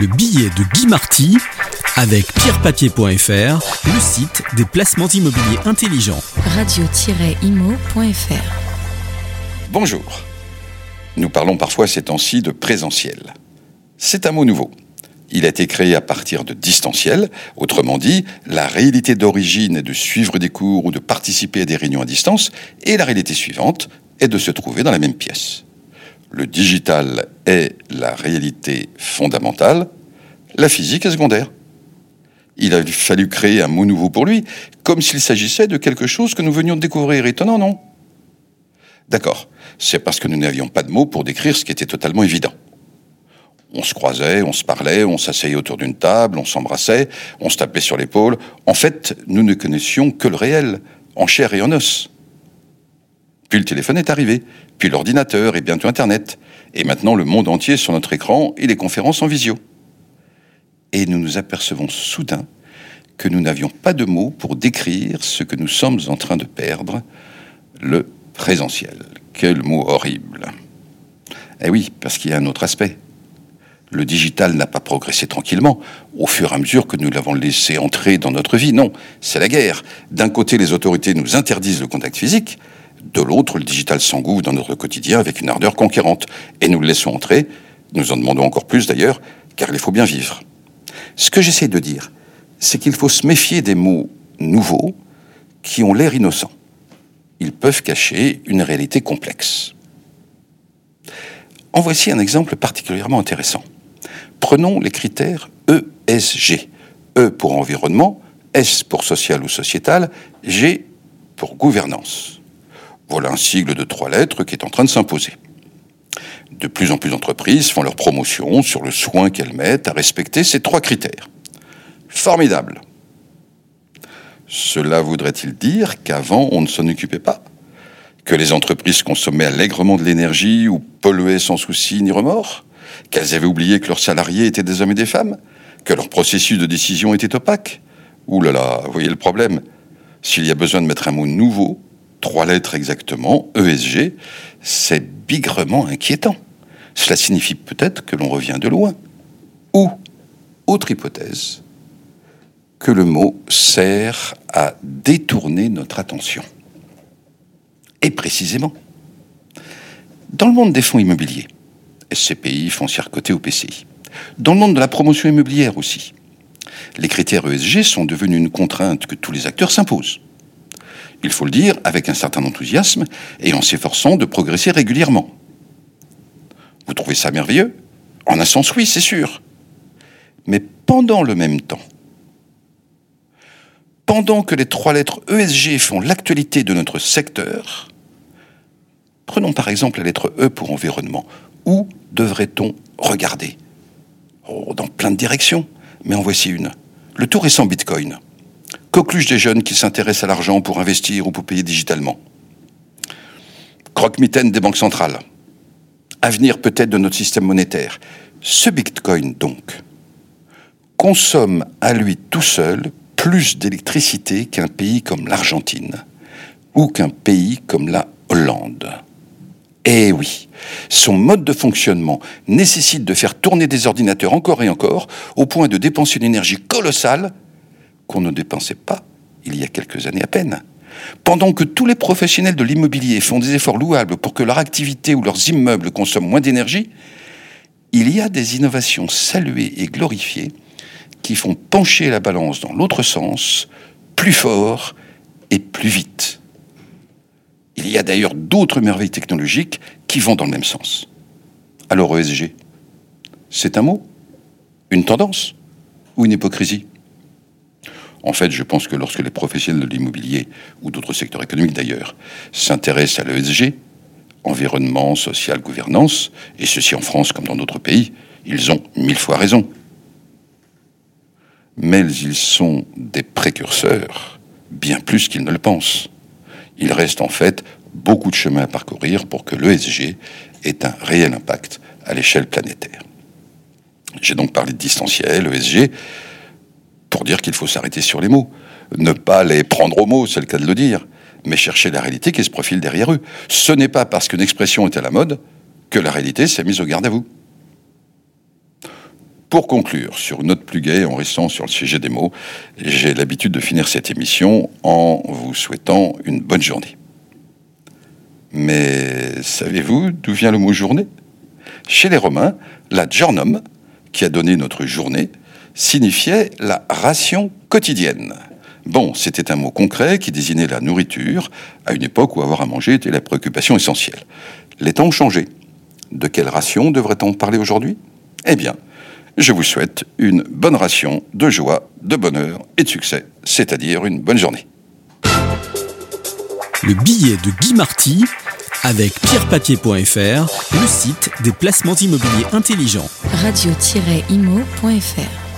Le billet de Guy Marty avec pierrepapier.fr, le site des placements immobiliers intelligents. Radio-imo.fr Bonjour. Nous parlons parfois ces temps-ci de présentiel. C'est un mot nouveau. Il a été créé à partir de distanciel, autrement dit, la réalité d'origine est de suivre des cours ou de participer à des réunions à distance, et la réalité suivante est de se trouver dans la même pièce. Le digital est la réalité fondamentale, la physique est secondaire. Il a fallu créer un mot nouveau pour lui, comme s'il s'agissait de quelque chose que nous venions de découvrir. Étonnant, non? D'accord, c'est parce que nous n'avions pas de mots pour décrire ce qui était totalement évident. On se croisait, on se parlait, on s'asseyait autour d'une table, on s'embrassait, on se tapait sur l'épaule. En fait, nous ne connaissions que le réel, en chair et en os. Puis le téléphone est arrivé, puis l'ordinateur et bientôt Internet, et maintenant le monde entier sur notre écran et les conférences en visio. Et nous nous apercevons soudain que nous n'avions pas de mots pour décrire ce que nous sommes en train de perdre, le présentiel. Quel mot horrible. Eh oui, parce qu'il y a un autre aspect. Le digital n'a pas progressé tranquillement au fur et à mesure que nous l'avons laissé entrer dans notre vie. Non, c'est la guerre. D'un côté, les autorités nous interdisent le contact physique, de l'autre, le digital s'engouffre dans notre quotidien avec une ardeur conquérante. Et nous le laissons entrer, nous en demandons encore plus d'ailleurs, car il faut bien vivre. Ce que j'essaie de dire, c'est qu'il faut se méfier des mots nouveaux qui ont l'air innocents. Ils peuvent cacher une réalité complexe. En voici un exemple particulièrement intéressant. Prenons les critères ESG. E pour environnement, S pour social ou sociétal, G pour gouvernance. Voilà un sigle de trois lettres qui est en train de s'imposer. De plus en plus d'entreprises font leur promotion sur le soin qu'elles mettent à respecter ces trois critères. Formidable. Cela voudrait-il dire qu'avant on ne s'en occupait pas? Que les entreprises consommaient allègrement de l'énergie ou polluaient sans souci ni remords? Qu'elles avaient oublié que leurs salariés étaient des hommes et des femmes? Que leur processus de décision était opaque? Ouh là là, voyez le problème S'il y a besoin de mettre un mot nouveau, trois lettres exactement, ESG, c'est bigrement inquiétant. Cela signifie peut-être que l'on revient de loin. Ou, autre hypothèse, que le mot sert à détourner notre attention. Et précisément, dans le monde des fonds immobiliers, SCPI, foncière cotée ou PCI, dans le monde de la promotion immobilière aussi, les critères ESG sont devenus une contrainte que tous les acteurs s'imposent il faut le dire, avec un certain enthousiasme et en s'efforçant de progresser régulièrement. Vous trouvez ça merveilleux? En un sens, oui, c'est sûr. Mais pendant le même temps, pendant que les trois lettres ESG font l'actualité de notre secteur, prenons par exemple la lettre E pour environnement. Où devrait-on regarder? Oh, Dans plein de directions, mais en voici une. Le tout récent Bitcoin coqueluche des jeunes qui s'intéressent à l'argent pour investir ou pour payer digitalement. Croque-mitaine des banques centrales. Avenir peut-être de notre système monétaire. Ce Bitcoin, donc, consomme à lui tout seul plus d'électricité qu'un pays comme l'Argentine ou qu'un pays comme la Hollande. Eh oui, son mode de fonctionnement nécessite de faire tourner des ordinateurs encore et encore au point de dépenser une énergie colossale qu'on ne dépensait pas il y a quelques années à peine. Pendant que tous les professionnels de l'immobilier font des efforts louables pour que leur activité ou leurs immeubles consomment moins d'énergie, il y a des innovations saluées et glorifiées qui font pencher la balance dans l'autre sens, plus fort et plus vite. Il y a d'ailleurs d'autres merveilles technologiques qui vont dans le même sens. Alors ESG, c'est un mot? Une tendance? Ou une hypocrisie? En fait, je pense que lorsque les professionnels de l'immobilier, ou d'autres secteurs économiques d'ailleurs, s'intéressent à l'ESG, environnement, social, gouvernance, et ceci en France comme dans d'autres pays, ils ont mille fois raison. Mais ils sont des précurseurs, bien plus qu'ils ne le pensent. Il reste en fait beaucoup de chemin à parcourir pour que l'ESG ait un réel impact à l'échelle planétaire. J'ai donc parlé de distanciel, ESG, pour dire qu'il faut s'arrêter sur les mots. Ne pas les prendre au mot, c'est le cas de le dire, mais chercher la réalité qui se profile derrière eux. Ce n'est pas parce qu'une expression est à la mode que la réalité s'est mise au garde à vous. Pour conclure, sur une note plus gaie, en restant sur le sujet des mots, j'ai l'habitude de finir cette émission en vous souhaitant une bonne journée. Mais savez-vous d'où vient le mot journée? Chez les Romains, la giornum, qui a donné notre journée, signifiait la ration quotidienne. Bon, c'était un mot concret qui désignait la nourriture, à une époque où avoir à manger était la préoccupation essentielle. Les temps ont changé? De quelle ration devrait-on parler aujourd'hui? Eh bien, je vous souhaite une bonne ration de joie, de bonheur et de succès, c'est-à-dire une bonne journée. Le billet de Guy Marty avec pierrepapier.fr, le site des placements immobiliers intelligents. Radio-imo.fr